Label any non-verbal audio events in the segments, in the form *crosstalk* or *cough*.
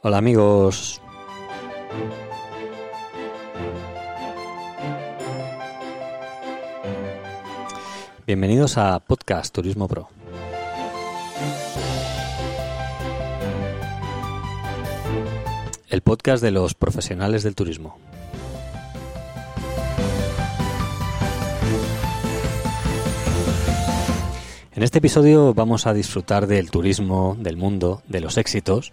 Hola amigos. Bienvenidos a Podcast Turismo Pro. El podcast de los profesionales del turismo. En este episodio vamos a disfrutar del turismo, del mundo, de los éxitos,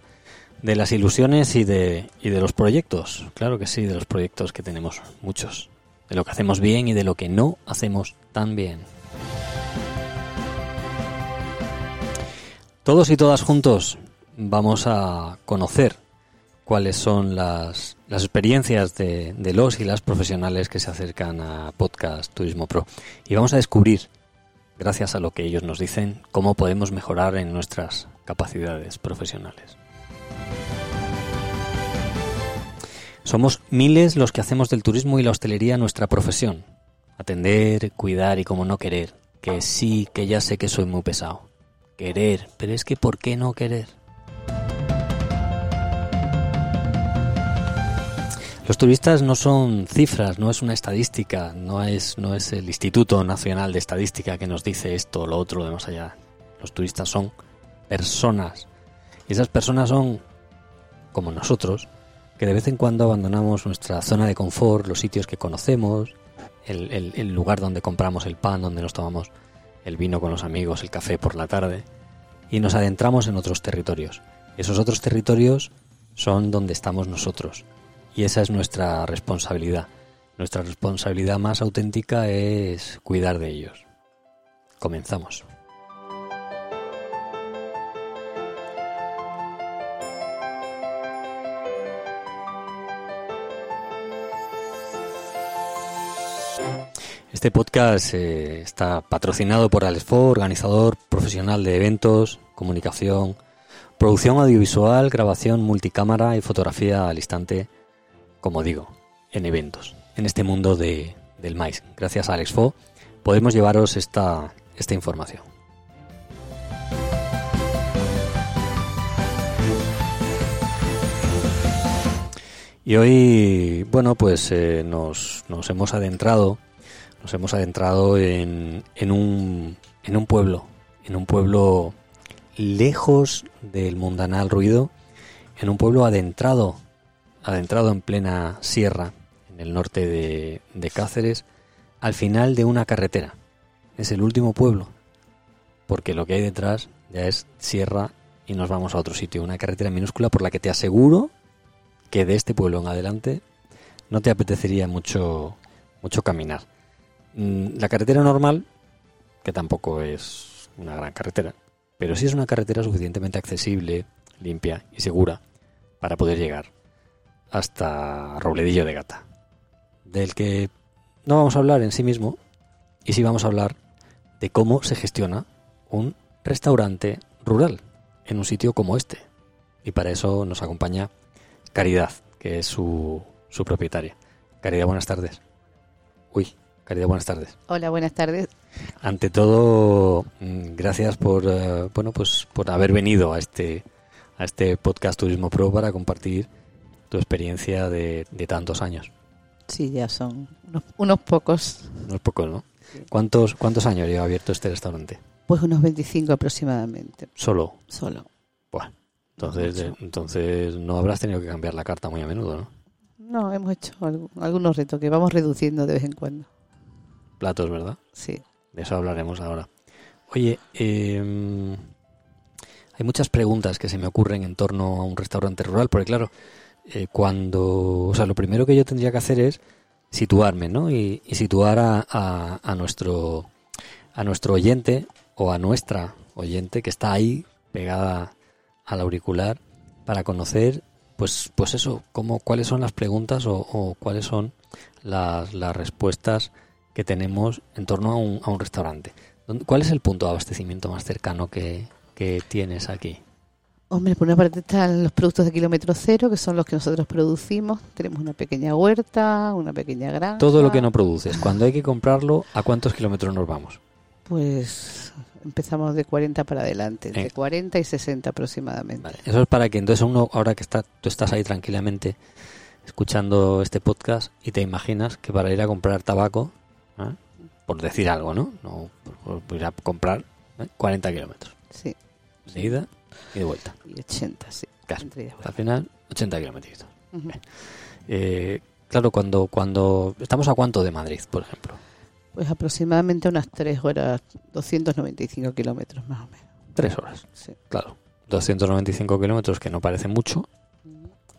de las ilusiones y de, y de los proyectos. Claro que sí, de los proyectos que tenemos muchos. De lo que hacemos bien y de lo que no hacemos tan bien. Todos y todas juntos vamos a conocer cuáles son las, las experiencias de, de los y las profesionales que se acercan a Podcast Turismo Pro. Y vamos a descubrir gracias a lo que ellos nos dicen, cómo podemos mejorar en nuestras capacidades profesionales. Somos miles los que hacemos del turismo y la hostelería nuestra profesión. Atender, cuidar y como no querer. Que sí, que ya sé que soy muy pesado. Querer, pero es que ¿por qué no querer? Los turistas no son cifras, no es una estadística, no es, no es el Instituto Nacional de Estadística que nos dice esto lo otro de más allá. Los turistas son personas. Y esas personas son, como nosotros, que de vez en cuando abandonamos nuestra zona de confort, los sitios que conocemos, el, el, el lugar donde compramos el pan, donde nos tomamos el vino con los amigos, el café por la tarde, y nos adentramos en otros territorios. Esos otros territorios son donde estamos nosotros y esa es nuestra responsabilidad. Nuestra responsabilidad más auténtica es cuidar de ellos. Comenzamos. Este podcast eh, está patrocinado por Alesfo, organizador profesional de eventos, comunicación, producción audiovisual, grabación multicámara y fotografía al instante como digo, en eventos, en este mundo de, del maíz. Gracias a Alex Fo podemos llevaros esta, esta información. Y hoy, bueno, pues eh, nos, nos, hemos adentrado, nos hemos adentrado en, un pueblo, en un pueblo lejos del mundanal ruido, en un pueblo adentrado adentrado en plena sierra, en el norte de, de Cáceres, al final de una carretera. Es el último pueblo, porque lo que hay detrás ya es sierra y nos vamos a otro sitio, una carretera minúscula por la que te aseguro que de este pueblo en adelante no te apetecería mucho, mucho caminar. Mm, la carretera normal, que tampoco es una gran carretera, pero sí es una carretera suficientemente accesible, limpia y segura para poder llegar hasta Robledillo de Gata, del que no vamos a hablar en sí mismo, y sí vamos a hablar de cómo se gestiona un restaurante rural en un sitio como este. Y para eso nos acompaña Caridad, que es su, su propietaria. Caridad, buenas tardes. Uy, Caridad, buenas tardes. Hola, buenas tardes. Ante todo, mm, gracias por uh, bueno, pues por haber venido a este a este podcast Turismo Pro para compartir tu experiencia de, de tantos años. Sí, ya son unos, unos pocos. Unos pocos, ¿no? ¿Cuántos, ¿Cuántos años lleva abierto este restaurante? Pues unos 25 aproximadamente. ¿Solo? Solo. Bueno, entonces, eh, entonces no habrás tenido que cambiar la carta muy a menudo, ¿no? No, hemos hecho algo, algunos retoques, vamos reduciendo de vez en cuando. Platos, ¿verdad? Sí. De eso hablaremos ahora. Oye, eh, hay muchas preguntas que se me ocurren en torno a un restaurante rural, porque claro, eh, cuando, o sea, lo primero que yo tendría que hacer es situarme, ¿no? Y, y situar a, a, a, nuestro a nuestro oyente o a nuestra oyente que está ahí pegada al auricular para conocer, pues, pues eso, cómo, cuáles son las preguntas o, o cuáles son las, las respuestas que tenemos en torno a un, a un restaurante. ¿Cuál es el punto de abastecimiento más cercano que, que tienes aquí? Hombre, por una parte están los productos de kilómetro cero, que son los que nosotros producimos. Tenemos una pequeña huerta, una pequeña granja. Todo lo que no produces, cuando hay que comprarlo, ¿a cuántos kilómetros nos vamos? Pues empezamos de 40 para adelante, entre Eh. 40 y 60 aproximadamente. Vale, Eso es para que entonces uno, ahora que está, tú estás ahí tranquilamente escuchando este podcast y te imaginas que para ir a comprar tabaco, ¿eh? por decir algo, ¿no? No, por, por ir a comprar ¿eh? 40 kilómetros Sí, de ida y de vuelta. y 80, sí. Claro. Al final, 80 kilómetros. Eh, claro, cuando, cuando estamos a cuánto de Madrid, por ejemplo. Pues aproximadamente unas 3 horas, 295 kilómetros más o menos. Tres horas. Sí. Claro, 295 kilómetros que no parece mucho,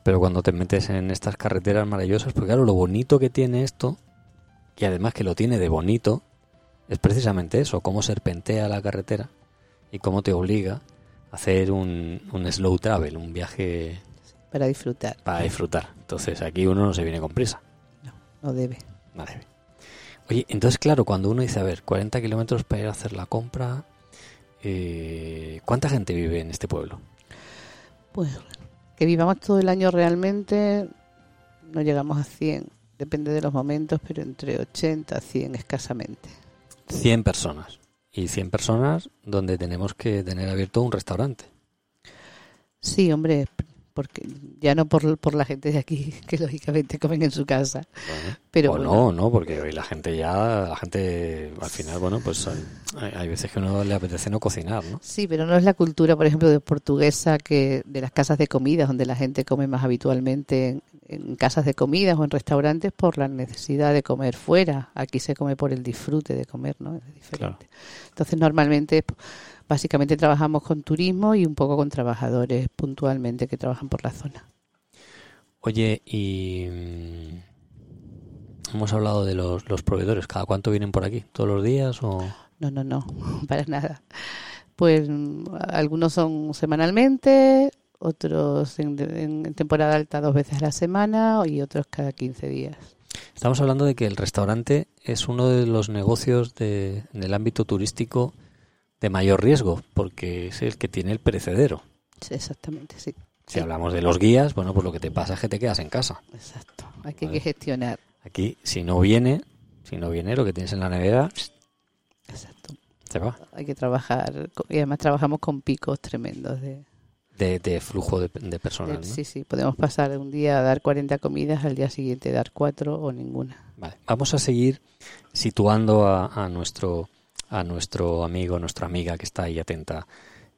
pero cuando te metes en estas carreteras maravillosas, pues claro, lo bonito que tiene esto, y además que lo tiene de bonito, es precisamente eso, cómo serpentea la carretera y cómo te obliga a hacer un, un slow travel, un viaje Para disfrutar. para disfrutar. Entonces aquí uno no se viene con prisa. No debe. Vale. Oye, entonces claro, cuando uno dice, a ver, 40 kilómetros para ir a hacer la compra, eh, ¿cuánta gente vive en este pueblo? Pues que vivamos todo el año realmente, no llegamos a 100. Depende de los momentos, pero entre 80 a 100 escasamente. 100 personas. Y 100 personas donde tenemos que tener abierto un restaurante. Sí, hombre, porque ya no por, por la gente de aquí, *laughs* que lógicamente comen en su casa, Bueno, pero o bueno, no, no, porque hoy la gente ya, la gente al final, bueno, pues hay, hay veces que uno le apetece no cocinar, ¿no? Sí, pero no es la cultura, por ejemplo, de portuguesa que de las casas de comidas, donde la gente come más habitualmente en, casas de comidas o en restaurantes por la necesidad de comer fuera. Aquí se come por el disfrute de comer, ¿no? Es diferente. Entonces, normalmente, básicamente trabajamos con turismo y un poco con trabajadores puntualmente que trabajan por la zona. Oye, y mm, hemos hablado de los, los proveedores. ¿Cada cuánto vienen por aquí? ¿Todos los días o...? No, no, no, *laughs* para nada. Pues mm, algunos son semanalmente, otros en, en temporada alta dos veces a la semana y otros cada 15 días. Estamos hablando de que el restaurante es uno de los negocios de, en el ámbito turístico de mayor riesgo, porque es el que tiene el perecedero. Sí, exactamente, sí. Si Sí, hablamos de los guías, bueno, pues lo que te pasa es que te quedas en casa. Exacto. Hay que, Vale. que gestionar. Aquí, si no viene, si no viene, lo que tienes en la nevera Exacto. se va. Hay que trabajar. Y además trabajamos con picos tremendos de, De, de flujo de, de personas, ¿no? Sí, sí. Podemos pasar un día a dar 40 comidas, al día siguiente dar 4 o ninguna. Vale. Vamos a seguir situando a, a nuestro a nuestro amigo, nuestra amiga que está ahí atenta.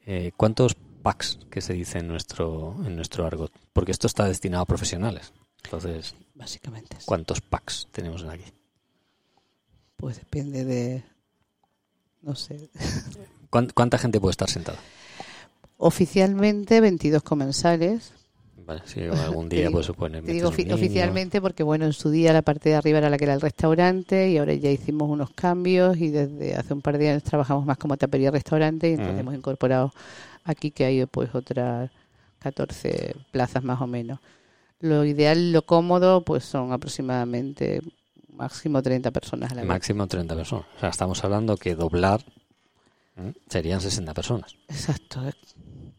Eh, ¿Cuántos packs que se dice en nuestro en nuestro argot? Porque esto está destinado a profesionales. Entonces, Básicamente. sí. ¿cuántos packs tenemos aquí? Pues depende de. No sé. ¿Cuán- ¿Cuánta gente puede estar sentada? Oficialmente 22 comensales. Vale, si algún día *laughs* pues se pueden Te digo ofi- oficialmente porque, bueno, en su día la parte de arriba era la que era el restaurante y ahora ya hicimos unos cambios y desde hace un par de años trabajamos más como tapería restaurante y entonces Ujú. hemos incorporado aquí que hay pues otras 14 plazas más o menos. Lo ideal, lo cómodo, pues son aproximadamente máximo 30 personas a la vez. Máximo 30 personas. O sea, estamos hablando que doblar ¿eh? serían 60 personas. Exacto.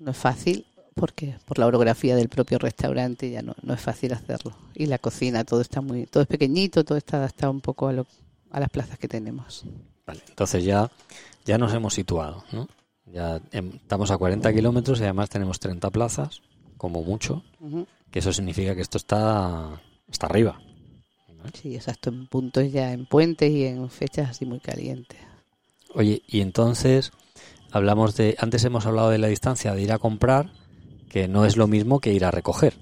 No es fácil porque por la orografía del propio restaurante ya no, no es fácil hacerlo. Y la cocina, todo está muy, todo es pequeñito, todo está adaptado un poco a, lo, a las plazas que tenemos. Vale, entonces ya, ya nos hemos situado, ¿no? Ya em- estamos a 40 kilómetros y además tenemos 30 plazas, como mucho, que eso significa que esto está, está arriba. Sí, exacto, en puntos ya, en puentes y en fechas así muy calientes. Oye, y entonces hablamos de, antes hemos hablado de la distancia de ir a comprar, que no es lo mismo que ir a recoger,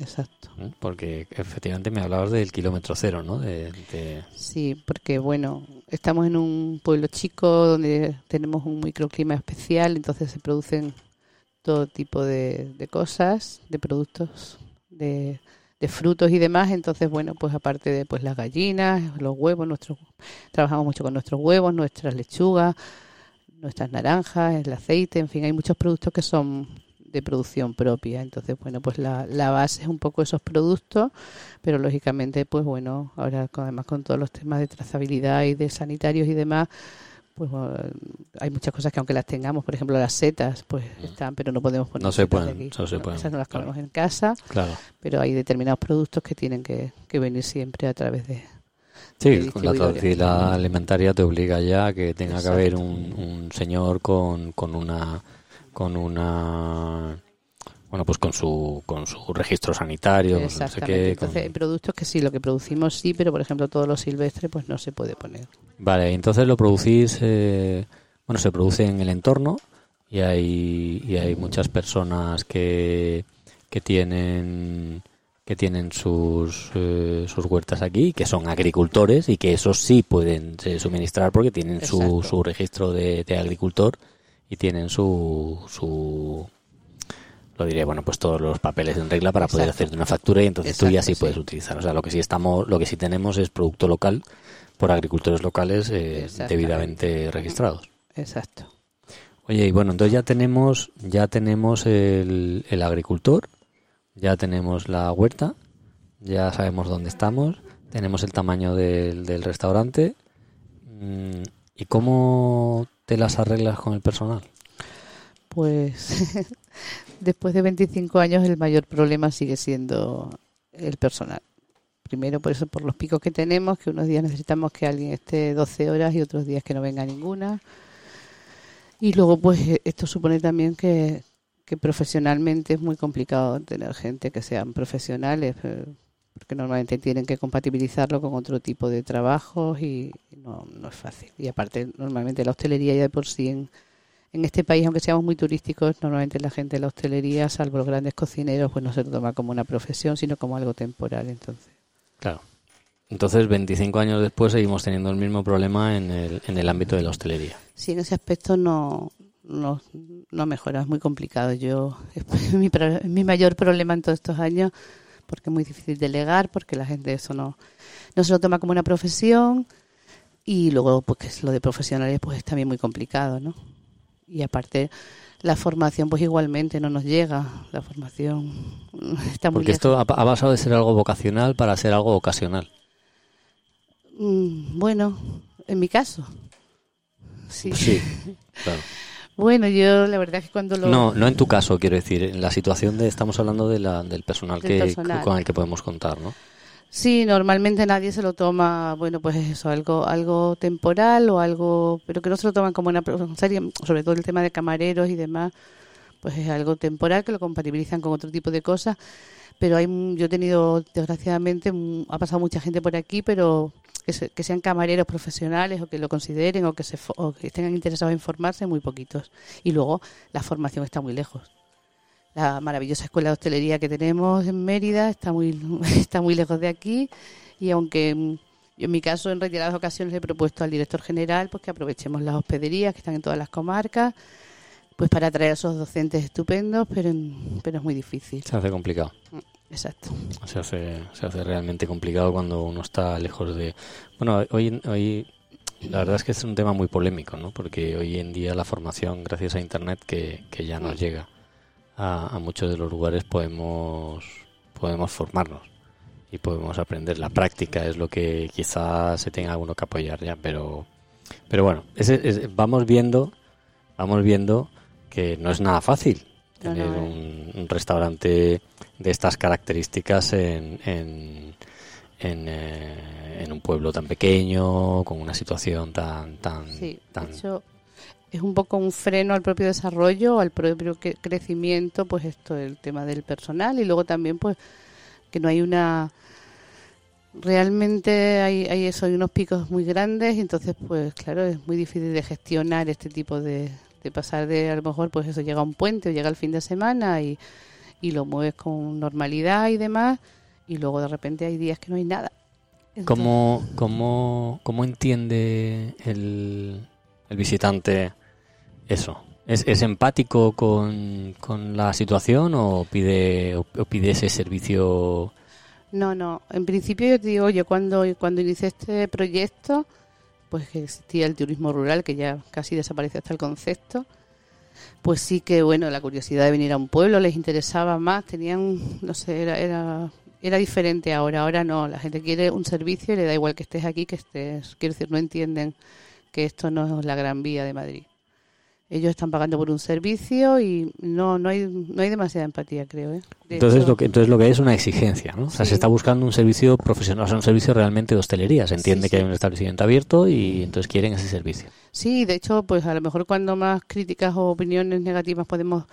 Exacto. ¿eh? porque efectivamente me hablabas del kilómetro cero, ¿no? De, de- Sí, porque bueno, estamos en un pueblo chico donde tenemos un microclima especial, entonces se producen todo tipo de, de cosas, de productos, de, de frutos y demás. Entonces, bueno, pues aparte de pues las gallinas, los huevos, nuestros trabajamos mucho con nuestros huevos, nuestras lechugas, nuestras naranjas, el aceite, en fin, hay muchos productos que son de producción propia. Entonces, bueno, pues la, la base es un poco esos productos, pero lógicamente, pues bueno, ahora con- además con todos los temas de trazabilidad y de sanitarios y demás, pues bueno, hay muchas cosas que aunque las tengamos, por ejemplo las setas, pues están, pero no podemos poner No se pueden, aquí. no se pueden, Esas no las claro. comemos en casa, Claro. pero hay determinados productos que tienen que, que venir siempre a través de, Sí, con la traducción alimentaria te obliga ya a que tenga que haber un, un señor con, con una con una bueno pues con su con su registro sanitario no sé qué, entonces hay productos que sí lo que producimos sí pero por ejemplo todo lo silvestre pues no se puede poner. Vale entonces lo producís eh, bueno se produce en el entorno y hay y hay muchas personas que que tienen que tienen sus, eh, sus huertas aquí, que son agricultores y que esos sí pueden eh, suministrar porque tienen su, su registro de, de, agricultor y tienen su, su lo diré, bueno, pues todos los papeles en regla para poder hacer una factura y entonces tú ya sí, puedes utilizar. O sea, lo que sí estamos, lo que sí tenemos es producto local por agricultores locales eh, debidamente registrados. Exacto. Oye, y bueno, entonces ya tenemos, ya tenemos el, el agricultor, ya tenemos la huerta, ya sabemos dónde estamos, tenemos el tamaño del, del restaurante. Mm, ¿Y cómo te las arreglas con el personal? Pues *laughs* después de 25 años el mayor problema sigue siendo el personal. Primero por eso, por los picos que tenemos, que unos días necesitamos que alguien esté 12 horas y otros días que no venga ninguna. Y luego pues esto supone también que, que profesionalmente es muy complicado tener gente que sean profesionales, eh, porque normalmente tienen que compatibilizarlo con otro tipo de trabajos y no, no es fácil. Y aparte, normalmente la hostelería ya de por sí en, en este país, aunque seamos muy turísticos, normalmente la gente de la hostelería, salvo los grandes cocineros, pues no se lo toma como una profesión, sino como algo temporal. Entonces. Claro. Entonces, 25 años después seguimos teniendo el mismo problema en el, en el ámbito de la hostelería. Sí, en ese aspecto no, no, no mejora, es muy complicado. Yo es *laughs* mi, mi mayor problema en todos estos años, porque es muy difícil delegar, porque la gente eso no, no se lo toma como una profesión y luego pues lo de profesionales pues es también muy complicado, ¿no? y aparte la formación pues igualmente no nos llega la formación *laughs* está muy porque esto ha, pasado de ser algo vocacional para ser algo ocasional mm, bueno en mi caso sí sí *laughs* claro bueno, yo la verdad es que cuando lo... No, no en tu caso, quiero decir, en la situación de, estamos hablando de la, del personal, que, con el que podemos contar, ¿no? Sí, normalmente nadie se lo toma, bueno, pues eso, algo algo temporal o algo, pero que no se lo toman como una serie, sobre todo el tema de camareros y demás, pues es algo temporal que lo compatibilizan con otro tipo de cosas. Pero hay, yo he tenido, desgraciadamente, ha pasado mucha gente por aquí, pero que, que sean camareros profesionales o que lo consideren o que, se, o que estén interesados en formarse, muy poquitos. Y luego la formación está muy lejos la maravillosa escuela de hostelería que tenemos en Mérida está muy, *laughs* está muy lejos de aquí y aunque mm, yo en mi caso en reiteradas ocasiones le he propuesto al director general pues que aprovechemos las hospederías que están en todas las comarcas pues para atraer a esos docentes estupendos, pero, pero es muy difícil. Se hace complicado. Mm, exacto. Se hace, se hace realmente complicado cuando uno está lejos de... Bueno, hoy, hoy la verdad es que es un tema muy polémico, ¿no? Porque hoy en día la formación, gracias a Internet, que, que ya nos llega a, muchos de los lugares podemos, podemos formarnos y podemos aprender. La práctica es lo que quizás se tenga uno que apoyar ya, pero, pero bueno, vamos viendo, vamos viendo que no es nada fácil tener un, restaurante de estas características en, en, en, eh, en, un pueblo tan pequeño, con una situación tan... tan, tan es un poco un freno al propio desarrollo, al propio crecimiento, pues esto, el tema del personal y luego también pues que no hay una realmente hay, hay eso, hay unos picos muy grandes y entonces pues claro es muy difícil de gestionar este tipo de, de pasar de a lo mejor pues eso llega a un puente o llega el fin de semana y, y lo mueves con normalidad y demás y luego de repente hay días que no hay nada. ¿Cómo, cómo, cómo entiende el, el visitante eso. ¿Es, es empático con, con, la situación o pide, o, pide ese servicio? No, no. En principio yo te digo, yo cuando, cuando inicié este proyecto, pues que existía el turismo rural, que ya casi desapareció hasta el concepto, pues sí que, bueno, la curiosidad de venir a un pueblo les interesaba más, tenían, no sé, era, era, era diferente ahora, ahora no, la gente quiere un servicio y le da igual que estés aquí, que estés, quiero decir, no entienden que esto no es la gran vía de Madrid. Ellos están pagando por un servicio y no no hay no hay demasiada empatía creo ¿eh? entonces lo que entonces lo que hay es una exigencia no o sea se está buscando un servicio profesional o sea un servicio realmente de hostelería. Se entiende que hay un establecimiento abierto y entonces quieren ese servicio. Sí de hecho pues a lo mejor cuando más críticas o opiniones negativas podemos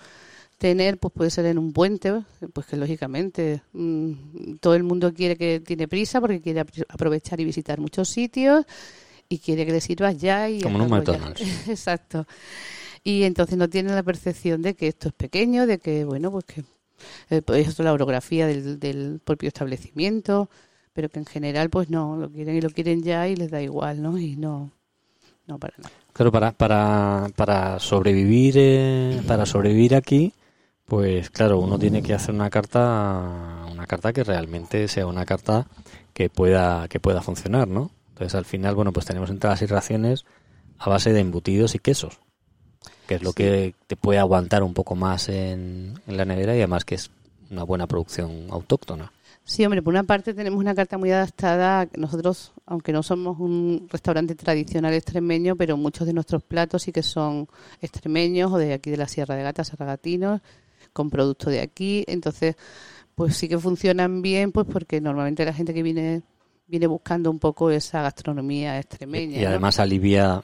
tener pues puede ser en un puente pues que lógicamente mmm, todo el mundo quiere que tiene prisa porque quiere aprovechar y visitar muchos sitios y quiere que le sirvas ya y como en un McDonald's. *laughs* Exacto y entonces no tienen la percepción de que esto es pequeño, de que, bueno, pues que eh, pues es la orografía del, del, propio establecimiento, pero que en general pues no, lo quieren y lo quieren ya y les da igual, ¿no? Y no, no para nada. Claro, para, para, para sobrevivir, eh, para sobrevivir aquí, pues claro, uno tiene que hacer una carta, una carta que realmente sea una carta que pueda, que pueda funcionar, ¿no? Entonces al final, bueno, pues tenemos entradas y raciones a base de embutidos y quesos que es lo sí. que te puede aguantar un poco más en, en, la nevera y además que es una buena producción autóctona. Sí, hombre, por una parte tenemos una carta muy adaptada. Nosotros, aunque no somos un restaurante tradicional extremeño, pero muchos de nuestros platos sí que son extremeños o de aquí de la Sierra de Gata, Sarragatinos, con producto de aquí. Entonces, pues sí que funcionan bien, pues porque normalmente la gente que viene viene buscando un poco esa gastronomía extremeña. Y, y además ¿no? alivia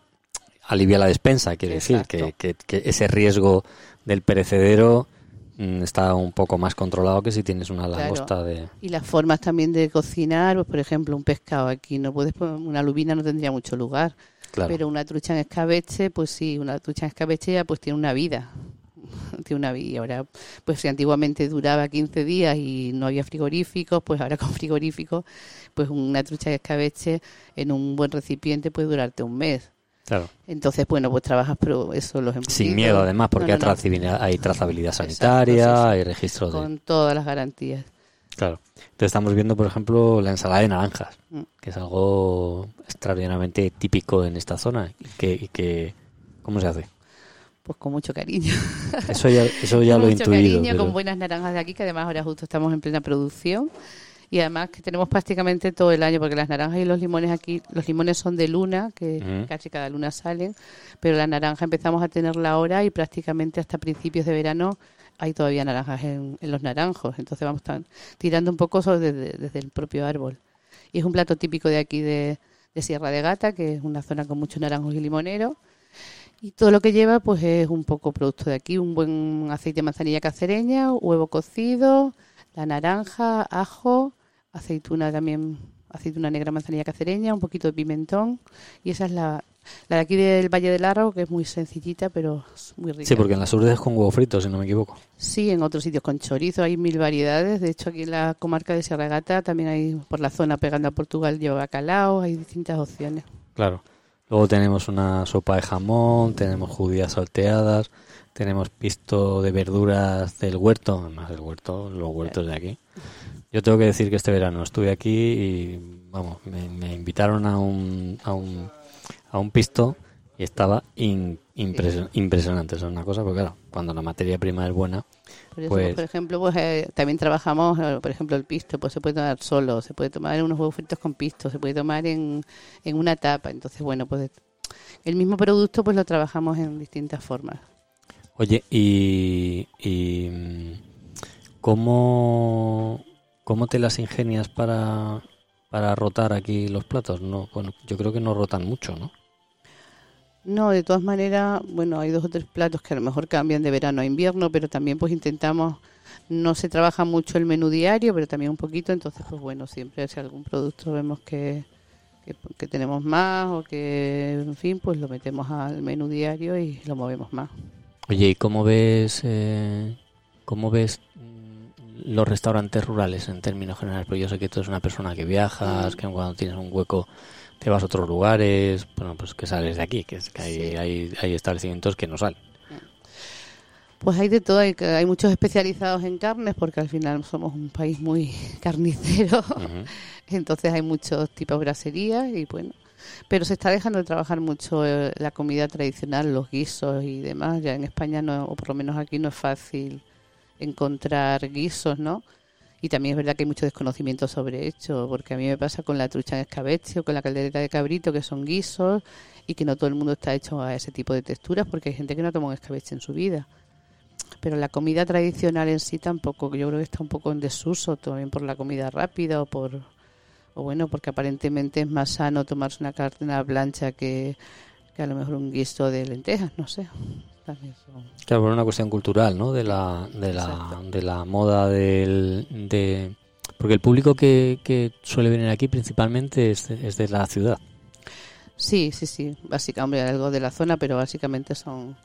alivia la despensa, quiere decir que, que, que, ese riesgo del perecedero mm, está un poco más controlado que si tienes una langosta claro. de... Y las formas también de cocinar, pues por ejemplo un pescado aquí, no puedes una lubina no tendría mucho lugar, claro. pero una trucha en escabeche, pues sí, una trucha en escabeche ya pues tiene una vida, *laughs* tiene una vida. Ahora, pues si antiguamente duraba 15 días y no había frigoríficos, pues ahora *laughs* con frigoríficos, pues una trucha de escabeche en un buen recipiente puede durarte un mes. Claro. Entonces, bueno, pues trabajas pero eso los embutidos. Sin miedo, además, porque no, no, hay, trazabilidad, hay, trazabilidad, sanitaria, Exacto, hay registro de... Con todas las garantías. Claro. Entonces estamos viendo, por ejemplo, la ensalada de naranjas, mm. que es algo extraordinariamente típico en esta zona. Y que, y que, ¿Cómo se hace? Pues con mucho cariño. Eso ya, eso ya con lo he mucho intuido. cariño, pero... con buenas naranjas de aquí, que además ahora justo estamos en plena producción y además que tenemos prácticamente todo el año porque las naranjas y los limones aquí los limones son de luna que -huh. casi cada luna salen pero la naranja empezamos a tenerla ahora y prácticamente hasta principios de verano hay todavía naranjas en, en los naranjos. Entonces vamos tan, tirando un poco desde, desde, el propio árbol. Y es un plato típico de aquí de, de Sierra de Gata que es una zona con muchos naranjos y limoneros. Y todo lo que lleva pues es un poco producto de aquí un buen aceite de manzanilla cacereña huevo cocido la naranja ajo aceituna también, aceituna negra manzanilla cacereña, un poquito de pimentón y esa es la, la de aquí del Valle del Arro, que es muy sencillita pero es muy rica. Sí, porque en las urdes con huevo frito, si no me equivoco. Sí, en otros sitios con chorizo hay mil variedades, de hecho aquí en la comarca de Sierra Gata también hay, por la zona pegando a Portugal lleva bacalao, hay distintas opciones. Claro. Luego tenemos una sopa de jamón, tenemos judías salteadas, tenemos pisto de verduras del huerto, además del huerto, los huertos de aquí. Yo tengo que decir que este verano estuve aquí y, vamos, me, me invitaron a un, a un, a un pisto y estaba in, impresion, impresionante. Eso es una cosa, porque claro, cuando la materia prima es buena, por, eso, pues... por ejemplo, pues eh, también trabajamos, eh, por ejemplo, el pisto, pues se puede tomar solo, se puede tomar en unos huevos fritos con pisto, se puede tomar en, en una tapa. Entonces, bueno, pues el mismo producto pues lo trabajamos en distintas formas. Oye, y, y ¿cómo, ¿cómo te las ingenias para, para rotar aquí los platos? No, bueno, yo creo que no rotan mucho, ¿no? No, de todas maneras, bueno, hay dos o tres platos que a lo mejor cambian de verano a invierno, pero también pues intentamos, no se trabaja mucho el menú diario, pero también un poquito, entonces pues bueno, siempre si algún producto vemos que, que, que tenemos más o que, en fin, pues lo metemos al menú diario y lo movemos más. Oye, ¿y cómo ves, eh, cómo ves los restaurantes rurales en términos generales? Porque yo sé que tú eres una persona que viajas, que cuando tienes un hueco te vas a otros lugares, bueno, pues que sales de aquí, que, es que hay, sí. hay, hay, establecimientos que no salen. Pues hay de todo, hay, hay, muchos especializados en carnes porque al final somos un país muy *laughs* carnicero, uh -huh. entonces hay muchos tipos de braserías y bueno, pero se está dejando de trabajar mucho eh, la comida tradicional, los guisos y demás, ya en España no, o por lo menos aquí no es fácil encontrar guisos, ¿no? Y también es verdad que hay mucho desconocimiento sobre esto, porque a mí me pasa con la trucha en escabeche o con la caldereta de cabrito, que son guisos y que no todo el mundo está hecho a ese tipo de texturas, porque hay gente que no toma un escabeche en su vida. Pero la comida tradicional en sí tampoco, yo creo que está un poco en desuso, también por la comida rápida o por o bueno, porque aparentemente es más sano tomarse una carne plancha que, que a lo mejor un guiso de lentejas, no sé. Claro, por una cuestión cultural, ¿no? De la, de la, de la moda del, de... Porque el público que, que suele venir aquí principalmente es de, es de la ciudad. Sí, sí, sí. Básicamente algo de la zona, pero básicamente son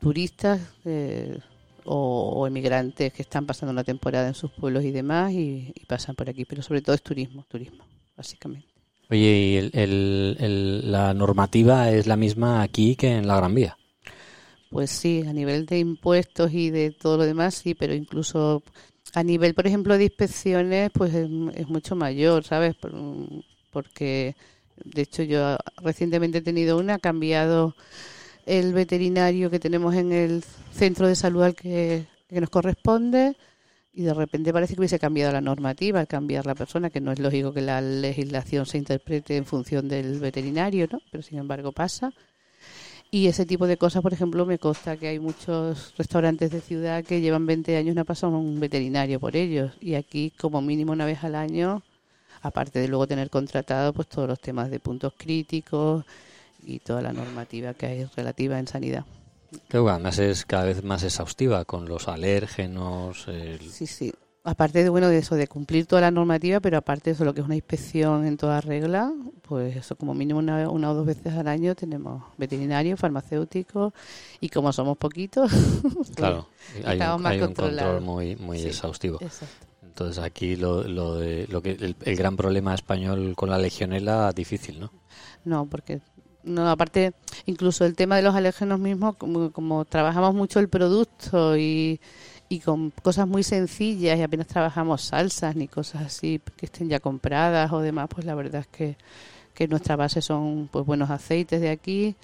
turistas eh, o, o, emigrantes que están pasando una temporada en sus pueblos y demás y, y pasan por aquí. Pero sobre todo es turismo, turismo, básicamente. Oye, ¿y el, el, el, la normativa es la misma aquí que en la Gran Vía? Pues sí, a nivel de impuestos y de todo lo demás, sí, pero incluso a nivel, por ejemplo, de inspecciones, pues es, mucho mayor, ¿sabes? Por, porque, de hecho, yo recientemente he tenido una, ha cambiado el veterinario que tenemos en el centro de salud al que, que nos corresponde y de repente parece que hubiese cambiado la normativa al cambiar la persona, que no es lógico que la legislación se interprete en función del veterinario, ¿no? Pero sin embargo pasa. Y ese tipo de cosas, por ejemplo, me consta que hay muchos restaurantes de ciudad que llevan 20 años no ha pasado un veterinario por ellos. Y aquí, como mínimo una vez al año, aparte de luego tener contratado pues todos los temas de puntos críticos y toda la normativa que hay relativa en sanidad. Que además es cada vez más exhaustiva con los alérgenos. El... Sí, sí. Aparte de bueno de eso, de cumplir toda la normativa, pero aparte de eso, lo que es una inspección en toda regla, pues eso, como mínimo una, una o dos veces al año tenemos veterinario, farmacéutico, y como somos poquitos, *laughs* pues claro, hay, un, hay un, control muy, muy sí, exhaustivo. Exacto. Entonces aquí lo, lo, de, lo que el, el, gran problema español con la legionela difícil, ¿no? No, porque no aparte incluso el tema de los alérgenos mismos como, como trabajamos mucho el producto y, y con cosas muy sencillas y apenas trabajamos salsas ni cosas así que estén ya compradas o demás pues la verdad es que, que nuestra base son pues buenos aceites de aquí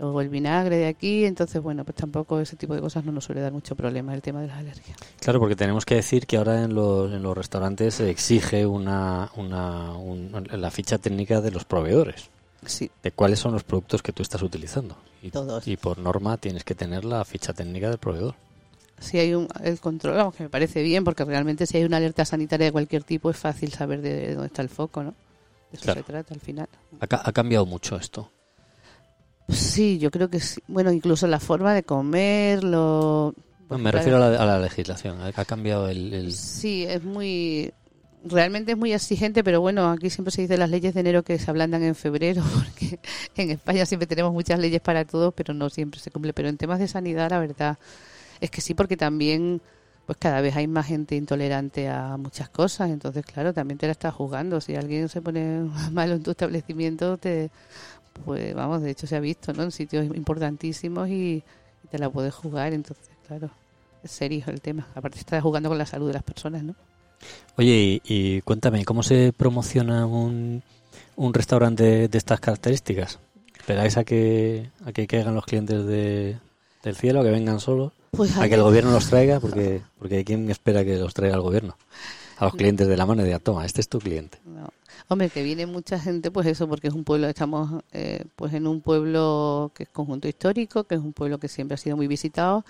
o el vinagre de aquí, entonces bueno, pues tampoco ese tipo de cosas no nos suele dar mucho problema el tema de las alergias. Claro, porque tenemos que decir que ahora en los, en los restaurantes se exige una, una un, la ficha técnica de los proveedores. Sí. de cuáles son los productos que tú estás utilizando. Y, Todos. y por norma tienes que tener la ficha técnica del proveedor. Si hay un, el control, vamos, que me parece bien, porque realmente si hay una alerta sanitaria de cualquier tipo es fácil saber de, de dónde está el foco, ¿no? De eso Claro. se trata al final. Ha, ha cambiado mucho esto. Sí, yo creo que sí. Bueno, incluso la forma de comer, lo... Me refiero a la, a la legislación. Ha cambiado el, el... Sí, es muy... Realmente es muy exigente, pero bueno, aquí siempre se dice las leyes de enero que se ablandan en febrero, *laughs* porque en España siempre tenemos muchas leyes para todos, pero no siempre se cumple. Pero en temas de sanidad, la verdad, es que sí, porque también pues cada vez hay más gente intolerante a muchas cosas, entonces claro, también te la estás jugando. Si alguien se pone *laughs* malo en tu establecimiento, te pues vamos, de hecho se ha visto, ¿no? En sitios importantísimos y, te la puedes jugar, entonces claro, es serio el tema. Aparte estás jugando con la salud de las personas, ¿no? Oye, y, y cuéntame, ¿cómo se promociona un, un restaurante de estas características? ¿Esperáis a que, a que caigan los clientes de, del cielo, a que vengan solos? Pues ¿A que el gobierno los traiga? Porque, porque ¿quién espera que los traiga el gobierno? A los clientes de la mano y diga, toma, este es tu cliente. No. Hombre, que viene mucha gente, pues eso, porque es un pueblo, estamos eh, pues en un pueblo que es conjunto histórico, que es un pueblo que siempre ha sido muy visitado.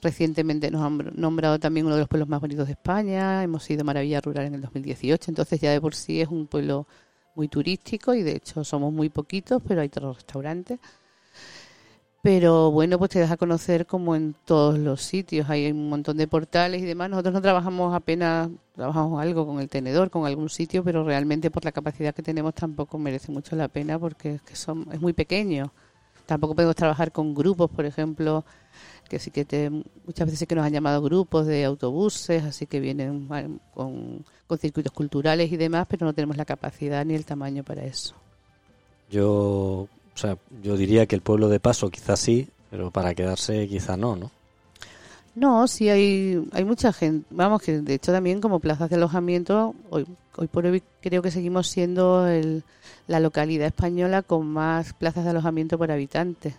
Recientemente nos han nombrado también uno de los pueblos más bonitos de España, hemos sido Maravilla Rural en el 2018, entonces ya de por sí es un pueblo muy turístico y de hecho somos muy poquitos, pero hay otros restaurantes. Pero bueno, pues te das a conocer como en todos los sitios. Hay un montón de portales y demás. Nosotros no trabajamos apenas, trabajamos algo con el tenedor, con algún sitio, pero realmente por la capacidad que tenemos tampoco merece mucho la pena porque es que son, es muy pequeño. Tampoco podemos trabajar con grupos, por ejemplo, que sí que te, muchas veces sí que nos han llamado grupos de autobuses, así que vienen con, con circuitos culturales y demás, pero no tenemos la capacidad ni el tamaño para eso. Yo o sea, yo diría que el pueblo de paso quizás sí, pero para quedarse quizá no, ¿no? No, sí hay, hay mucha gente. Vamos, que de hecho también como plazas de alojamiento, hoy, hoy por hoy creo que seguimos siendo el, la localidad española con más plazas de alojamiento por habitante.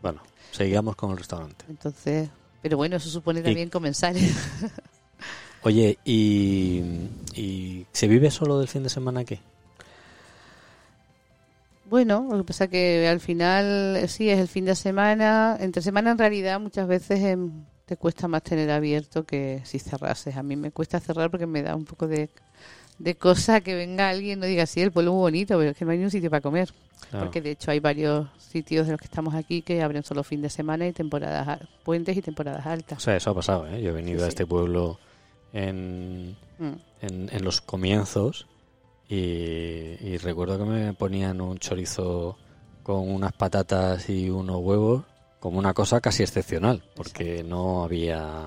Bueno, seguimos con el restaurante. Entonces, pero bueno, eso supone también y, comensales. *laughs* Oye, ¿y, ¿y se vive solo del fin de semana aquí? Bueno, lo que pasa que al final eh, sí es el fin de semana. Entre semana en realidad muchas veces em, te cuesta más tener abierto que si cerrases. A mí me cuesta cerrar porque me da un poco de, de cosa que venga alguien y no diga, sí, el pueblo es muy bonito, pero es que no hay ni un sitio para comer. Claro. Porque de hecho hay varios sitios de los que estamos aquí que abren solo fin de semana y temporadas puentes y temporadas O altas. sea, eso ha pasado, ¿eh? Yo he venido Sí, a sí. este pueblo en, Mm. en, en los comienzos y, y recuerdo que me ponían un chorizo con unas patatas y unos huevos como una cosa casi excepcional, porque no había...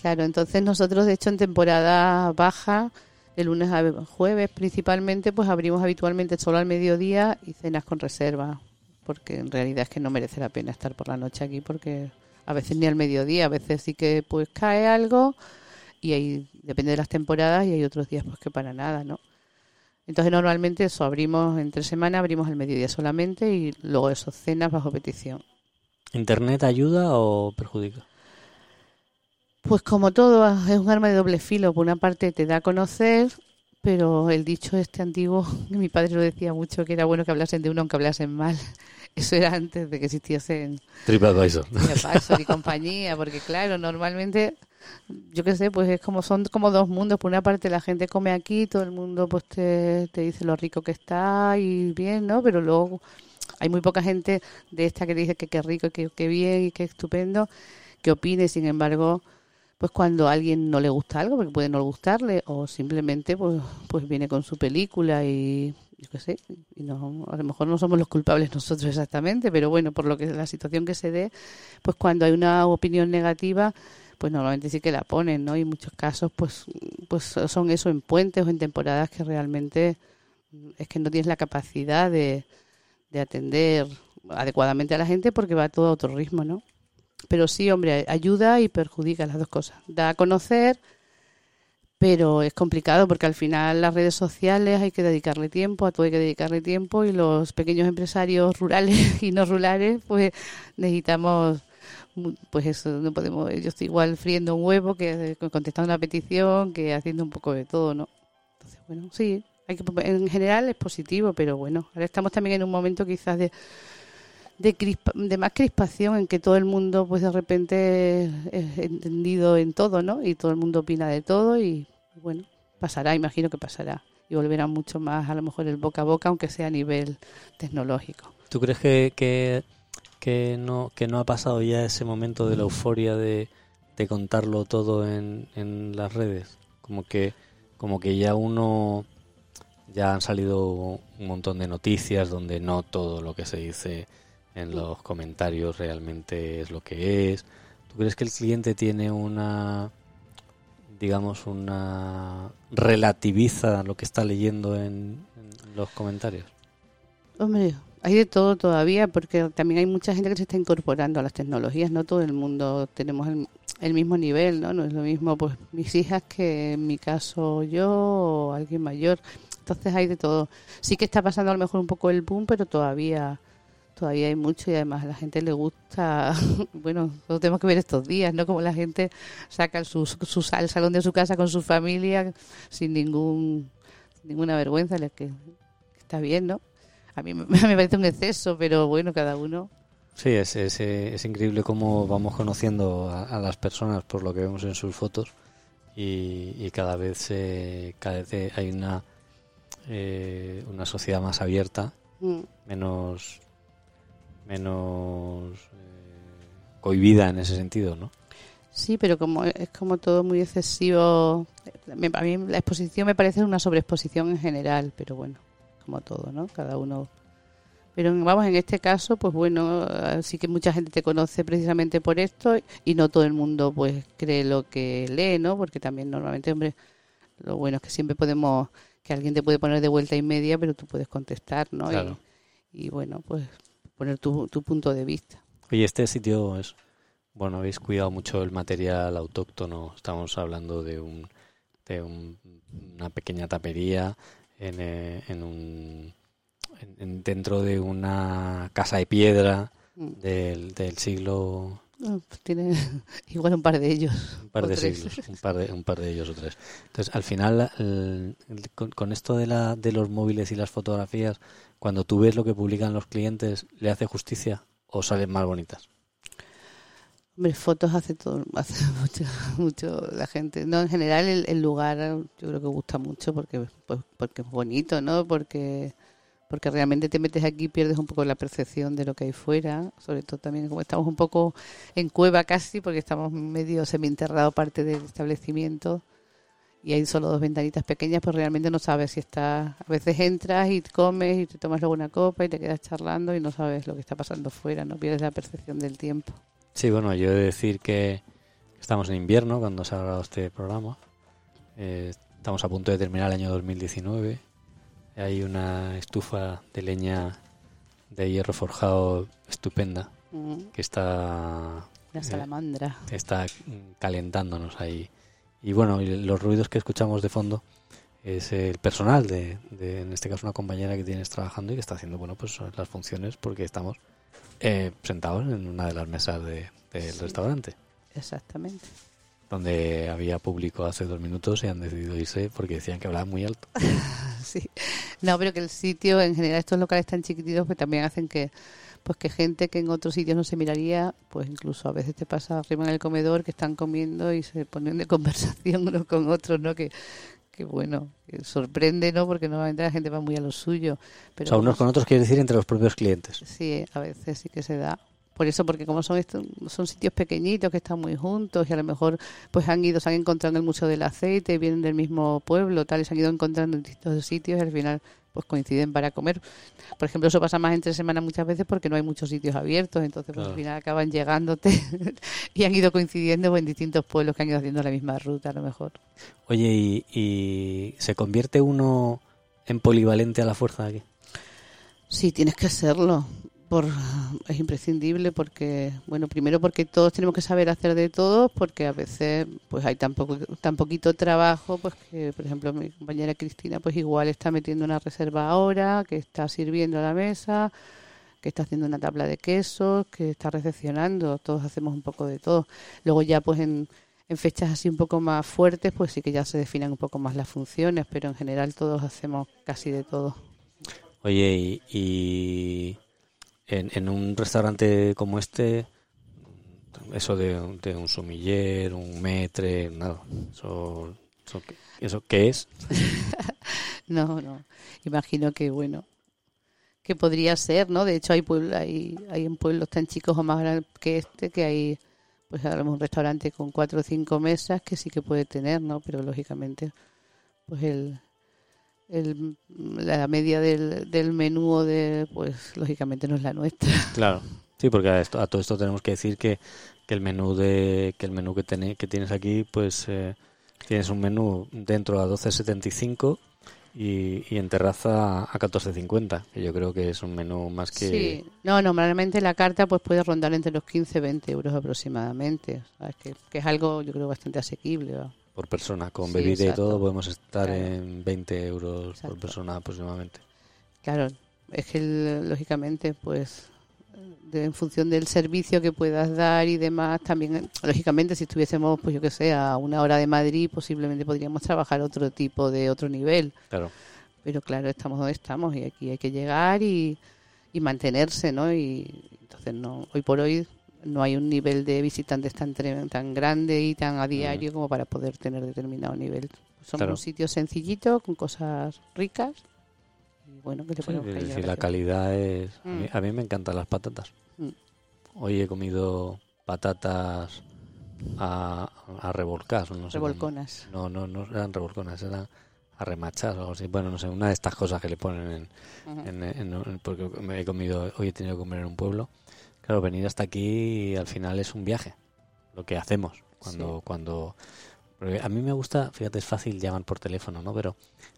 Claro, entonces nosotros de hecho en temporada baja, de lunes a jueves principalmente, pues abrimos habitualmente solo al mediodía y cenas con reserva, porque en realidad es que no merece la pena estar por la noche aquí porque a veces ni al mediodía, a veces sí que pues cae algo y ahí depende de las temporadas y hay otros días pues que para nada, ¿no? Entonces normalmente eso abrimos entre semana, abrimos al mediodía solamente y luego eso cenas bajo petición. ¿Internet ayuda o perjudica? Pues como todo, es un arma de doble filo. Por una parte te da a conocer, pero el dicho este antiguo, mi padre lo decía mucho, que era bueno que hablasen de uno aunque hablasen mal. *laughs* Eso era antes de que existiesen TripAdvisor. Y compañía, porque claro, normalmente, yo qué sé, pues es como son como dos mundos. Por una parte la gente come aquí, todo el mundo pues te, te dice lo rico que está y bien, ¿no? Pero luego hay muy poca gente de esta que dice que qué rico, que qué bien y qué estupendo, que opine, sin embargo, pues cuando a alguien no le gusta algo, porque puede no gustarle, o simplemente pues, pues viene con su película y yo qué sé, y no, a lo mejor no somos los culpables *laughs* nosotros exactamente, pero bueno, por lo que la situación que se dé, pues cuando hay una opinión negativa, pues normalmente sí que la ponen, ¿no? Y muchos casos, pues, pues son eso en puentes o en temporadas que realmente es que no tienes la capacidad de, de atender adecuadamente a la gente porque va todo a otro ritmo, ¿no? Pero sí, hombre, ayuda y perjudica las dos cosas. Da a conocer, pero es complicado porque al final las redes sociales hay que dedicarle tiempo, a todo hay que dedicarle tiempo y los pequeños empresarios rurales *laughs* y no rurales, pues necesitamos, pues eso, no podemos, yo estoy igual friendo un huevo que contestando una petición, que haciendo un poco de todo, ¿no? Entonces, bueno, sí, hay que, en general es positivo, pero bueno, ahora estamos también en un momento quizás de de, crispa- de más crispación en que todo el mundo pues de repente es entendido en todo, ¿no? Y todo el mundo opina de todo y bueno, pasará, imagino que pasará. Y volverá mucho más a lo mejor el boca a boca, aunque sea a nivel tecnológico. ¿Tú crees que, que no, que no ha pasado ya ese momento de la euforia de, de contarlo todo en, en las redes? Como que, como que ya uno, ya han salido un montón de noticias donde no todo lo que se dice en los comentarios realmente es lo que es. ¿Tú crees que el cliente tiene una, digamos, una relativiza lo que está leyendo en, en los comentarios? Hombre, hay de todo todavía, porque también hay mucha gente que se está incorporando a las tecnologías, no todo el mundo tenemos el, el mismo nivel, ¿no? No es lo mismo pues mis hijas que en mi caso yo o alguien mayor. Entonces hay de todo. Sí que está pasando a lo mejor un poco el boom, pero todavía todavía hay mucho y además a la gente le gusta, *laughs* bueno, lo tenemos que ver estos días, ¿no? Como la gente saca su, su, al salón de su casa con su familia sin ningún ninguna vergüenza, que está bien, ¿no? *laughs* A mí me parece un exceso, pero bueno, cada uno. Sí, es, es, es increíble cómo vamos conociendo a, a las personas por lo que vemos en sus fotos y, y cada vez eh, cada vez eh, hay una eh, una sociedad más abierta, Mm, menos menos eh, cohibida en ese sentido, ¿no? Sí, pero como es como todo muy excesivo, a mí la exposición me parece una sobreexposición en general, pero bueno, como todo, ¿no? Cada uno. Pero vamos, en este caso, pues bueno, sí que mucha gente te conoce precisamente por esto y no todo el mundo pues cree lo que lee, ¿no? Porque también normalmente, hombre, lo bueno es que siempre podemos, que alguien te puede poner de vuelta y media, pero tú puedes contestar, ¿no? Y, bueno, pues poner tu, tu punto de vista. Oye, este sitio es bueno, habéis cuidado mucho el material autóctono. Estamos hablando de un de un- una pequeña tapería en, eh, en un en- en- dentro de una casa de piedra Mm. del, del siglo Pues tiene *laughs* igual un par de ellos. Un par de siglos, un par de, un par de ellos o tres. Entonces, al final, con, esto de, la, de los móviles y las fotografías, cuando tú ves lo que publican los clientes, ¿le hace justicia o salen más bonitas? Hombre, fotos hace todo, *laughs* hace mucho, mucho la gente. No, en general el, el lugar yo creo que gusta mucho porque, pues, porque es bonito, ¿no? Porque porque realmente te metes aquí y pierdes un poco la percepción de lo que hay fuera, sobre todo también como estamos un poco en cueva casi, porque estamos medio semienterrado parte del establecimiento y hay solo dos ventanitas pequeñas, pues realmente no sabes si está, a veces entras y comes y te tomas luego una copa y te quedas charlando y no sabes lo que está pasando fuera, no pierdes la percepción del tiempo. Sí, bueno, yo he de decir que estamos en invierno cuando se ha grabado este programa, eh, estamos a punto de terminar el año 2019 hay una estufa de leña de hierro forjado estupenda mm. que está... La salamandra. está calentándonos ahí. Y bueno, los ruidos que escuchamos de fondo es el personal de, en este caso, una compañera que tienes trabajando y que está haciendo, bueno, pues las funciones porque estamos eh, sentados en una de las mesas del restaurante. Exactamente donde había público hace dos minutos y han decidido irse porque decían que hablaban muy alto. *laughs* sí. No, pero que el sitio, en general, estos locales tan chiquititos, pues también hacen que pues que gente que en otros sitios no se miraría, pues incluso a veces te pasa arriba en el comedor que están comiendo y se ponen de *laughs* conversación unos con otros, ¿no? Que, que bueno, sorprende, ¿no? Porque normalmente la gente va muy a lo suyo. Pero o sea, unos con otros quiere decir entre los propios clientes. Sí, a veces sí que se da por eso porque como son estos, son sitios pequeñitos que están muy juntos y a lo mejor pues han ido se han encontrado en el museo del aceite vienen del mismo pueblo tal y se han ido encontrando en distintos sitios y al final pues coinciden para comer. Por ejemplo eso pasa más entre semanas muchas veces porque no hay muchos sitios abiertos. Entonces pues, al final acaban llegándote *laughs* y han ido coincidiendo en distintos pueblos que han ido haciendo la misma ruta a lo mejor. Oye y, y se convierte uno en polivalente a la fuerza aquí Sí, tienes que serlo por, es imprescindible porque, bueno, primero porque todos tenemos que saber hacer de todo, porque a veces pues hay tan, poco, tan poquito trabajo, pues que, por ejemplo, mi compañera Cristina pues igual está metiendo una reserva ahora, que está sirviendo a la mesa, que está haciendo una tabla de quesos, que está recepcionando, todos hacemos un poco de todo. Luego ya pues en, en fechas así un poco más fuertes, pues sí que ya se definen un poco más las funciones, pero en general todos hacemos casi de todo. Oye, y en, un restaurante como este, eso de, un sumiller, un metre, nada, eso, eso, ¿qué es? *laughs* no, no, imagino que bueno, que podría ser, ¿no? De hecho hay pueblos, hay, hay en pueblos tan chicos o más grandes que este que hay pues un restaurante con cuatro o cinco mesas que sí que puede tener, ¿no? Pero lógicamente pues el, el, la media del, del menú de pues lógicamente no es la nuestra. *laughs* Claro. Sí porque a, esto, a todo esto tenemos que decir que, que el menú de que el menú que, que tienes aquí pues eh, tienes un menú dentro a 12.75 y, y en terraza a 14.50 que yo creo que es un menú más que sí. No normalmente la carta pues puede rondar entre los 15 20 euros aproximadamente. Que, que, es algo yo creo bastante asequible por persona. Con bebida y todo podemos estar en 20 euros por persona aproximadamente. Claro, es que lógicamente, pues en función del servicio que puedas dar y demás, también, lógicamente, si estuviésemos, pues yo que sé, a una hora de Madrid, posiblemente podríamos trabajar otro tipo de otro nivel. Claro. Pero claro, estamos donde estamos y aquí hay que llegar y, y mantenerse, ¿no? Y entonces, no hoy por hoy no hay un nivel de visitantes tan tan grande y tan a diario como para poder tener determinado nivel. Somos un sitio sencillito, con cosas ricas. Y bueno, que te la calidad es... Mm. A, mí, me encantan las patatas. Mm. Hoy he comido patatas a, a revolcar. No Revolconas. no, no, no eran revolconas, eran a remachar o algo así. Bueno, no sé, una de estas cosas que le ponen en, porque me he comido, hoy he tenido que comer en un pueblo Claro, venir hasta aquí al final es un viaje, lo que hacemos. Cuando, cuando a mí me gusta, fíjate, es fácil llamar por teléfono, ¿no? Pero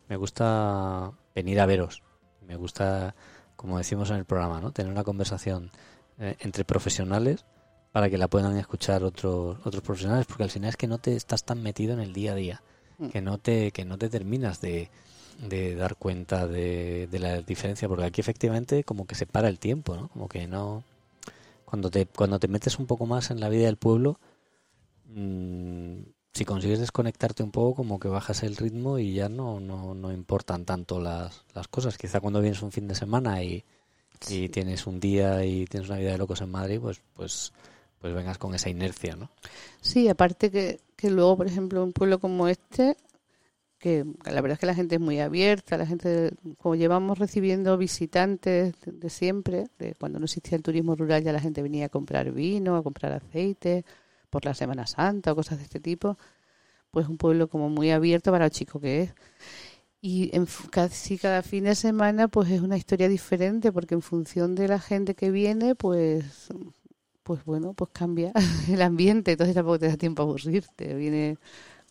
me gusta venir a veros. Me gusta, como decimos en el programa, ¿no? Tener una conversación eh, entre profesionales para que la puedan escuchar otros otros profesionales, porque al final es que no te estás tan metido en el día a día, mm. que no te que no te terminas de, de dar cuenta de, de la diferencia, porque aquí efectivamente como que se para el tiempo, ¿no? Como que no cuando te, cuando te metes un poco más en la vida del pueblo, mm, si consigues desconectarte un poco, como que bajas el ritmo y ya no, no, no importan tanto las, las cosas. Quizá cuando vienes un fin de semana y, y tienes un día y tienes una vida de locos en Madrid, pues, pues, pues vengas con esa inercia, ¿no? Sí, aparte que, que luego, por ejemplo, un pueblo como este, que la verdad es que la gente es muy abierta, la gente, como llevamos recibiendo visitantes de, siempre, de cuando no existía el turismo rural ya la gente venía a comprar vino, a comprar aceite, por la Semana Santa o cosas de este tipo, pues un pueblo como muy abierto para lo chico que es. Y en, casi cada fin de semana pues es una historia diferente porque en función de la gente que viene pues pues bueno pues cambia *laughs* el ambiente entonces tampoco te da tiempo a aburrirte viene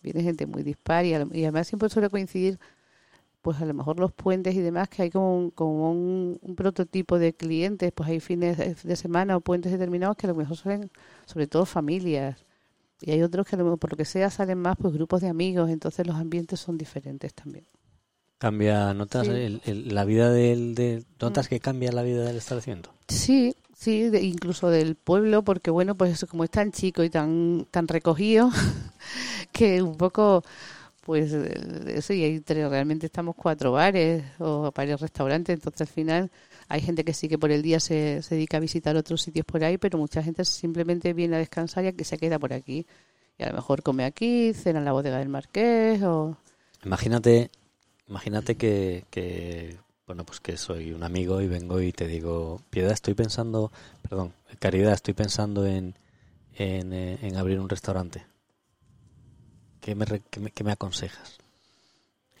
viene gente muy dispar y, además siempre suele coincidir pues a lo mejor los puentes y demás, que hay como un, como un, prototipo de clientes, pues hay fines de semana o puentes determinados que a lo mejor son sobre todo familias. Y hay otros que a lo mejor por lo que sea salen más pues grupos de amigos, entonces los ambientes son diferentes también. Cambia, ¿notas la vida del, de, notas mm. que cambia la vida del establecimiento? Sí, sí, incluso del pueblo, porque bueno, pues como es tan chico y tan, tan recogido, *laughs* que un poco, pues eso, y ahí realmente estamos cuatro bares o varios restaurantes, entonces al final hay gente que sí que por el día se, se dedica a visitar otros sitios por ahí, pero mucha gente simplemente viene a descansar y que se queda por aquí. Y a lo mejor come aquí, cena en la bodega del Marqués o... Imagínate, imagínate que bueno, pues que soy un amigo y vengo y te digo, Piedad, estoy pensando, perdón, Caridad, estoy pensando en, en, eh, en abrir un restaurante. ¿Qué me, qué me, aconsejas?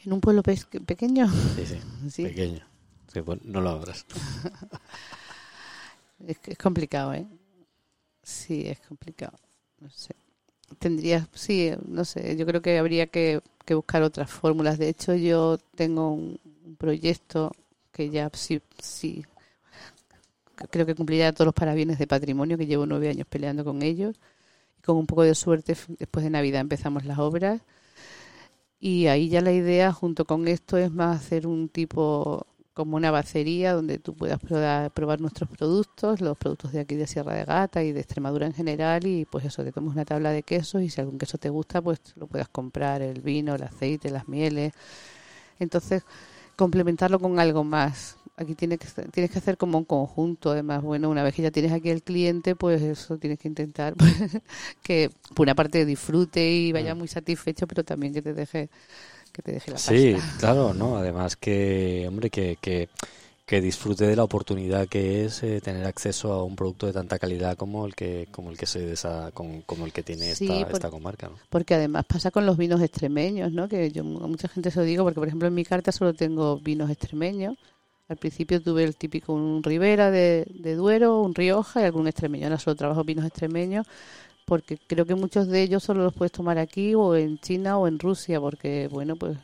¿En un pueblo pequeño? Sí, sí, *laughs* pequeño. no lo abras. *laughs* es, es complicado, ¿eh? Sí, es complicado. No sé. Tendrías, sí, no sé, yo creo que habría que, buscar otras fórmulas. De hecho, yo tengo un, proyecto que ya sí, sí, creo que cumplirá todos los parabienes de patrimonio, que llevo nueve años peleando con ellos con un poco de suerte después de Navidad empezamos las obras y ahí ya la idea junto con esto es más hacer un tipo como una bacería donde tú puedas probar, nuestros productos, los productos de aquí de Sierra de Gata y de Extremadura en general y pues eso, te tomes una tabla de quesos y si algún queso te gusta pues lo puedas comprar, el vino, el aceite, las mieles. Entonces complementarlo con algo más, aquí tienes que, tienes que hacer como un conjunto. Además, bueno, una vez que ya tienes aquí el cliente, pues eso tienes que intentar *laughs* que por una parte disfrute y vaya mm. muy satisfecho, pero también que te deje que te deje la Sí, claro, ¿no? Además que, hombre, que, que que disfrute de la oportunidad que es eh, tener acceso a un producto de tanta calidad como el que como el que se desa, como, el que tiene esta, esta comarca ¿no? porque además pasa con los vinos extremeños no que yo a mucha gente se lo digo porque por ejemplo en mi carta solo tengo vinos extremeños al principio tuve el típico un Ribera de, Duero, un Rioja y algún extremeño. Ahora solo trabajo vinos extremeños porque creo que muchos de ellos solo los puedes tomar aquí o en China o en Rusia porque, bueno, pues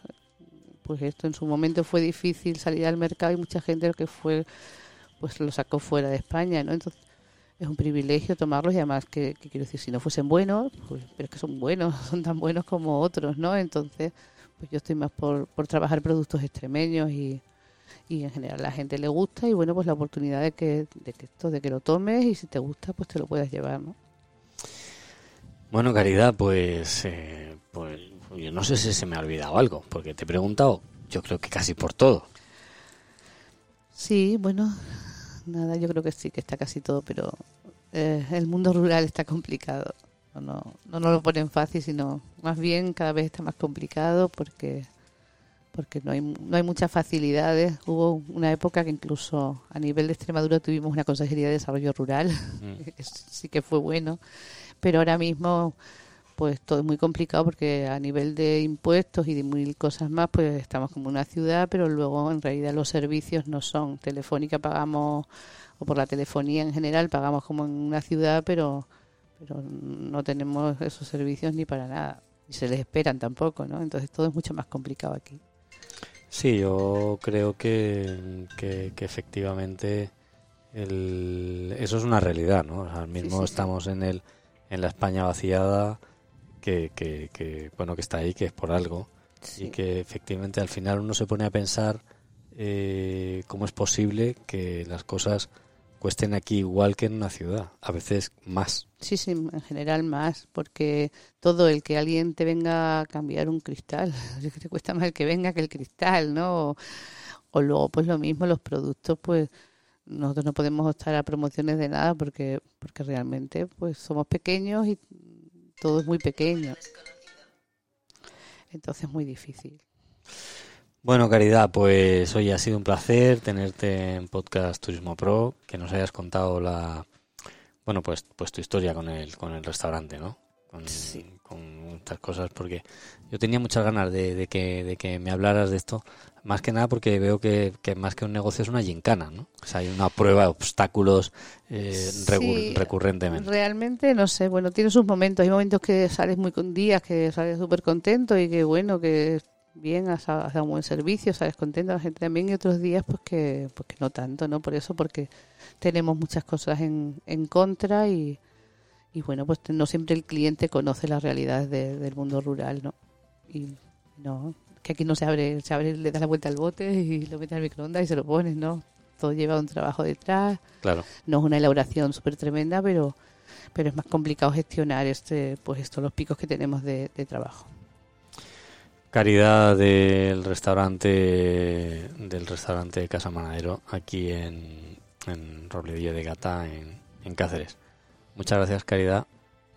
pues esto en su momento fue difícil salir al mercado y mucha gente lo que fue pues lo sacó fuera de España, ¿no? Entonces es un privilegio tomarlos y además que, quiero decir si no fuesen buenos, pues, pero es que son buenos, *laughs* son tan buenos como otros, ¿no? Entonces pues yo estoy más por, por trabajar productos extremeños y, y en general a la gente le gusta y bueno pues la oportunidad de que, de que esto de que lo tomes y si te gusta pues te lo puedas llevar ¿no? bueno caridad pues eh, pues yo no sé si se me ha olvidado algo porque te he preguntado yo creo que casi por todo sí bueno nada yo creo que sí que está casi todo pero eh, el mundo rural está complicado no, no no nos lo ponen fácil sino más bien cada vez está más complicado porque porque no hay, no hay muchas facilidades. Hubo una época que incluso a nivel de Extremadura tuvimos una Consejería de Desarrollo Rural, mm. *laughs* sí que fue bueno, pero ahora mismo pues todo es muy complicado porque a nivel de impuestos y de mil cosas más, pues estamos como una ciudad, pero luego en realidad los servicios no son. Telefónica pagamos, o por la telefonía en general, pagamos como en una ciudad, pero, pero no tenemos esos servicios ni para nada. Y se les esperan tampoco, ¿no? Entonces todo es mucho más complicado aquí. Sí, yo creo que, que, efectivamente el, eso es una realidad, ¿no? Ahora mismo estamos en el en la España vaciada que, que, bueno que está ahí, que es por algo y que efectivamente al final uno se pone a pensar eh, cómo es posible que las cosas cuesten aquí igual que en una ciudad, a veces más. Sí, sí, en general más, porque todo el que alguien te venga a cambiar un cristal, *laughs* que te cuesta más el que venga que el cristal, ¿no? O, o luego, pues lo mismo, los productos, pues nosotros no podemos estar a promociones de nada porque, porque realmente pues somos pequeños y todo es muy pequeño. Entonces es muy difícil. Bueno, Caridad, pues hoy ha sido un placer tenerte en Podcast Turismo Pro, que nos hayas contado la, bueno, pues, pues tu historia con el, con el restaurante, ¿no? Con, con muchas cosas, porque yo tenía muchas ganas de, de, que, de que me hablaras de esto, más que nada porque veo que, que más que un negocio es una gincana, ¿no? O sea, hay una prueba de obstáculos eh, Sí, recurrentemente. Realmente, no sé, bueno, tiene sus momentos. Hay momentos que sales muy con días, que sales súper contento y que bueno, que bien, has, has dado un buen servicio, sales contento, la gente también, y otros días pues que, pues que no tanto, ¿no? Por eso, porque tenemos muchas cosas en, en contra y, y bueno, pues no siempre el cliente conoce las realidades de- del mundo rural, ¿no? Y no, que aquí no se abre, se abre, le das la vuelta al bote y lo metes al microondas y se lo pones, ¿no? Todo lleva un trabajo detrás, Claro. no es una elaboración súper tremenda, pero, pero es más complicado gestionar este, pues estos los picos que tenemos de, de trabajo. Caridad del restaurante del restaurante Casa Manadero aquí en, en Robledillo de Gata en, en Cáceres. Muchas gracias Caridad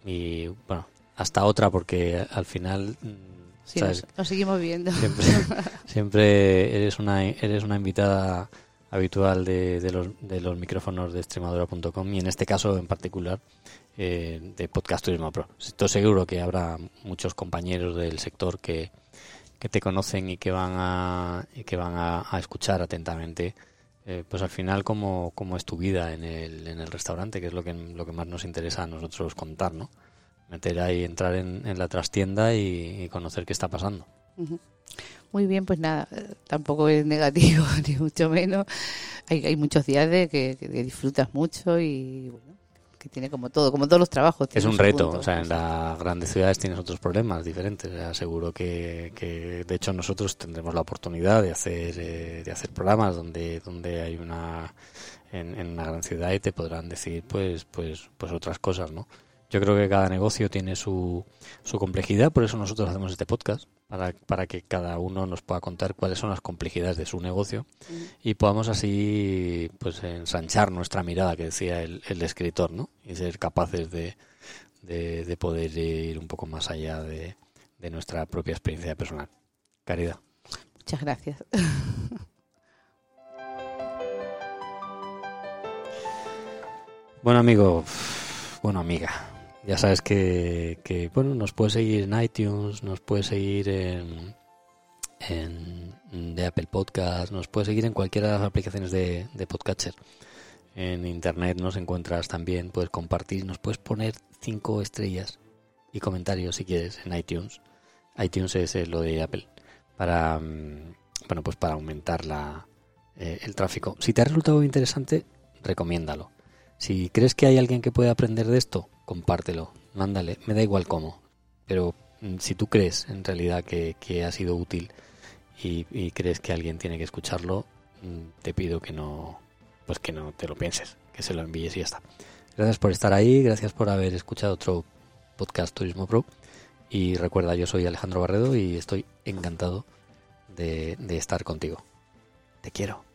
y bueno hasta otra porque al final mm, Sí, nos, nos seguimos viendo. siempre, *laughs* siempre eres una eres una invitada habitual de, de los de los micrófonos de extremadura.com y en este caso en particular eh, de Podcast Turismo Pro. Estoy seguro que habrá muchos compañeros del sector que, que te conocen y que van a, y que van a, a escuchar atentamente eh, pues al final cómo, cómo es tu vida en el, en el restaurante, que es lo que, lo que más nos interesa a nosotros contar, ¿no? Meter ahí, entrar en, en la trastienda y, y conocer qué está pasando. Muy bien, pues nada, eh, tampoco es negativo, *laughs* ni mucho menos. Hay, hay muchos días de que, que disfrutas mucho y bueno, que tiene como todo, como todos los trabajos. Es un reto, punto. o sea, en las grandes ciudades tienes otros problemas diferentes. O sea, seguro que, que, de hecho, nosotros tendremos la oportunidad de hacer eh, de hacer programas donde donde hay una en, en una gran ciudad y te podrán decir, pues pues pues otras cosas, ¿no? Yo creo que cada negocio tiene su, su complejidad, por eso nosotros hacemos este podcast, para, para que cada uno nos pueda contar cuáles son las complejidades de su negocio y podamos así pues ensanchar nuestra mirada, que decía el, el escritor, ¿no? Y ser capaces de, de, de poder ir un poco más allá de, de nuestra propia experiencia personal. Caridad. Muchas gracias. Bueno, amigo, bueno, amiga, ya sabes que, que, bueno, nos puedes seguir en iTunes, nos puedes seguir en, en de Apple Podcast, nos puedes seguir en cualquiera de las aplicaciones de, de podcatcher. En internet nos encuentras también, puedes compartir, nos puedes poner cinco estrellas y comentarios si quieres en iTunes. iTunes es eh, lo de Apple para mm, bueno pues para aumentar la, eh, el tráfico. Si te ha resultado interesante, recomiéndalo. Si crees que hay alguien que puede aprender de esto, compártelo, mándale, me da igual cómo. Pero mm, si tú crees en realidad que, ha sido útil y, crees que alguien tiene que escucharlo, mm, te pido que no, pues que no te lo pienses, que se lo envíes y ya está. Gracias por estar ahí, gracias por haber escuchado otro podcast Turismo Pro. Y recuerda, yo soy Alejandro Barredo y estoy encantado de estar contigo. Te quiero.